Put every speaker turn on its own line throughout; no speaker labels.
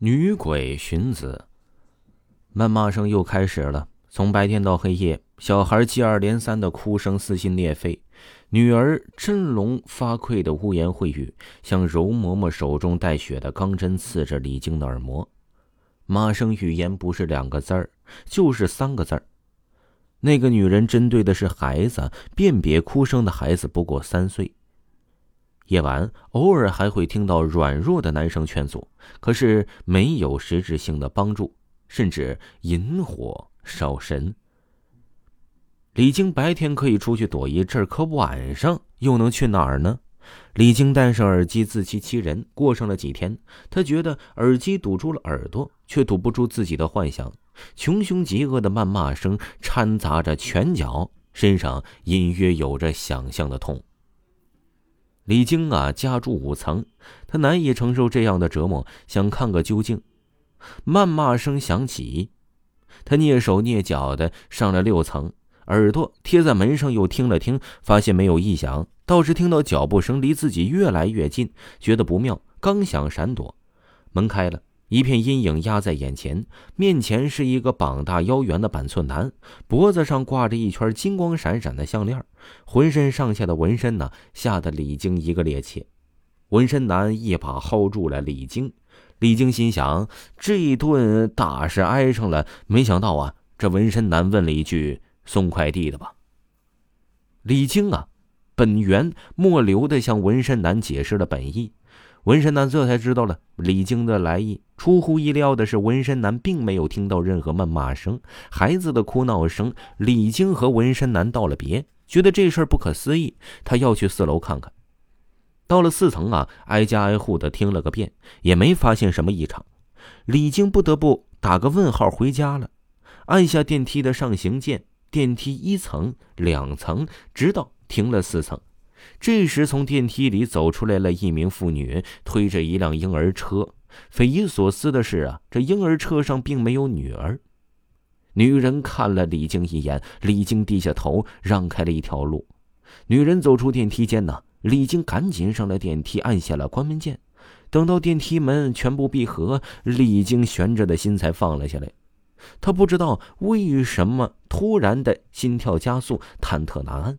女鬼寻子，谩骂声又开始了。从白天到黑夜，小孩接二连三的哭声撕心裂肺，女儿真龙发聩的污言秽语，像柔嬷嬷手中带血的钢针刺着李晶的耳膜。骂声语言不是两个字儿，就是三个字儿。那个女人针对的是孩子，辨别哭声的孩子不过三岁。夜晚偶尔还会听到软弱的男生劝阻，可是没有实质性的帮助，甚至引火烧身。李晶白天可以出去躲一阵可晚上又能去哪儿呢？李晶戴上耳机自欺欺人，过上了几天，他觉得耳机堵住了耳朵，却堵不住自己的幻想。穷凶极恶的谩骂声掺杂着拳脚，身上隐约有着想象的痛。李晶啊，家住五层，他难以承受这样的折磨，想看个究竟。谩骂声响起，他蹑手蹑脚的上了六层，耳朵贴在门上，又听了听，发现没有异响，倒是听到脚步声离自己越来越近，觉得不妙，刚想闪躲，门开了。一片阴影压在眼前，面前是一个膀大腰圆的板寸男，脖子上挂着一圈金光闪闪的项链，浑身上下的纹身呢，吓得李晶一个趔趄。纹身男一把薅住了李晶，李晶心想：这一顿大是挨上了。没想到啊，这纹身男问了一句：“送快递的吧？”李晶啊，本源末流的向纹身男解释了本意。纹身男这才知道了李晶的来意。出乎意料的是，纹身男并没有听到任何谩骂声、孩子的哭闹声。李晶和纹身男道了别，觉得这事儿不可思议，他要去四楼看看。到了四层啊，挨家挨户的听了个遍，也没发现什么异常。李晶不得不打个问号回家了，按下电梯的上行键，电梯一层、两层，直到停了四层。这时，从电梯里走出来了一名妇女，推着一辆婴儿车。匪夷所思的是啊，这婴儿车上并没有女儿。女人看了李晶一眼，李晶低下头，让开了一条路。女人走出电梯间呢，李晶赶紧上了电梯，按下了关门键。等到电梯门全部闭合，李晶悬着的心才放了下来。他不知道为什么突然的心跳加速，忐忑难安。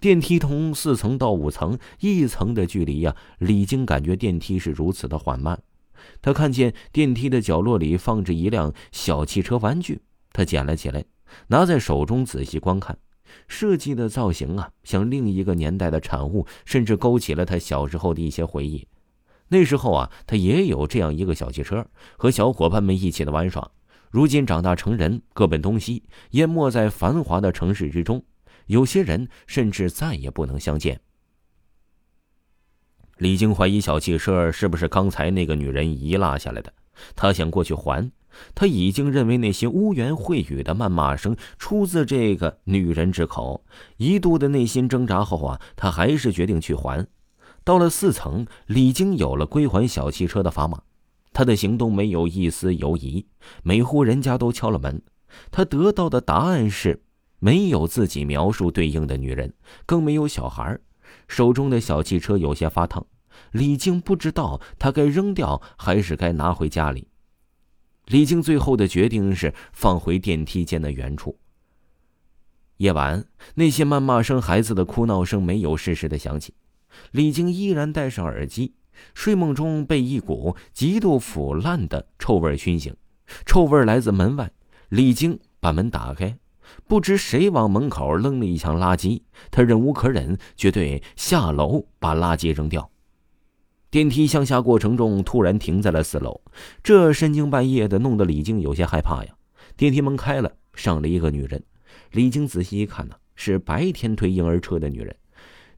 电梯从四层到五层，一层的距离呀，李晶感觉电梯是如此的缓慢。他看见电梯的角落里放着一辆小汽车玩具，他捡了起来，拿在手中仔细观看。设计的造型啊，像另一个年代的产物，甚至勾起了他小时候的一些回忆。那时候啊，他也有这样一个小汽车，和小伙伴们一起的玩耍。如今长大成人，各奔东西，淹没在繁华的城市之中。有些人甚至再也不能相见。李晶怀疑小汽车是不是刚才那个女人遗落下来的，他想过去还。他已经认为那些污言秽语的谩骂声出自这个女人之口，一度的内心挣扎后啊，他还是决定去还。到了四层，李晶有了归还小汽车的砝码，他的行动没有一丝犹疑，每户人家都敲了门，他得到的答案是。没有自己描述对应的女人，更没有小孩。手中的小汽车有些发烫，李静不知道他该扔掉还是该拿回家里。李静最后的决定是放回电梯间的原处。夜晚，那些谩骂声、孩子的哭闹声没有适时的响起，李静依然戴上耳机，睡梦中被一股极度腐烂的臭味熏醒。臭味来自门外，李静把门打开。不知谁往门口扔了一箱垃圾，他忍无可忍，决定下楼把垃圾扔掉。电梯向下过程中突然停在了四楼，这深更半夜的，弄得李静有些害怕呀。电梯门开了，上了一个女人。李晶仔细一看呢，是白天推婴儿车的女人。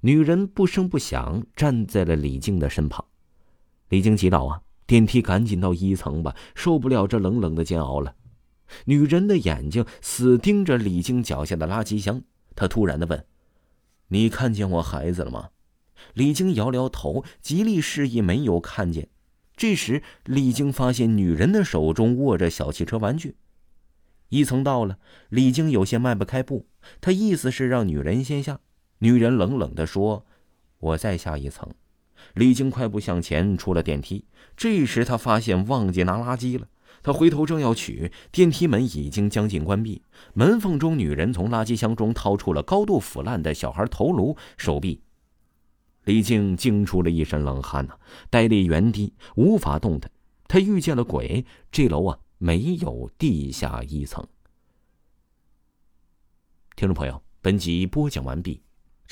女人不声不响站在了李静的身旁。李晶急道：“啊，电梯赶紧到一层吧，受不了这冷冷的煎熬了。”女人的眼睛死盯着李晶脚下的垃圾箱，她突然的问：“你看见我孩子了吗？”李晶摇摇头，极力示意没有看见。这时，李晶发现女人的手中握着小汽车玩具。一层到了，李晶有些迈不开步，他意思是让女人先下。女人冷冷的说：“我再下一层。”李靖快步向前，出了电梯。这时他发现忘记拿垃圾了。他回头正要取，电梯门已经将近关闭。门缝中，女人从垃圾箱中掏出了高度腐烂的小孩头颅、手臂。李静惊出了一身冷汗呐，呆立原地，无法动弹。他遇见了鬼。这楼啊，没有地下一层。听众朋友，本集播讲完毕。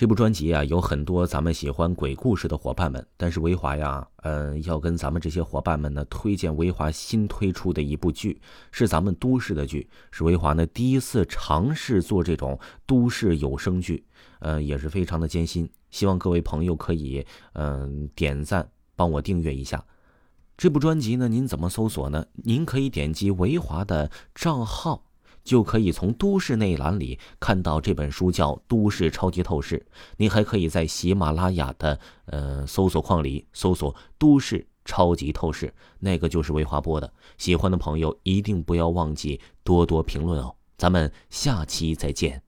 这部专辑啊，有很多咱们喜欢鬼故事的伙伴们，但是维华呀，嗯，要跟咱们这些伙伴们呢推荐维华新推出的一部剧，是咱们都市的剧，是维华呢第一次尝试做这种都市有声剧，呃，也是非常的艰辛。希望各位朋友可以嗯点赞，帮我订阅一下。这部专辑呢，您怎么搜索呢？您可以点击维华的账号。就可以从都市那一栏里看到这本书，叫《都市超级透视》。你还可以在喜马拉雅的呃搜索框里搜索《都市超级透视》，那个就是魏华播的。喜欢的朋友一定不要忘记多多评论哦。咱们下期再见。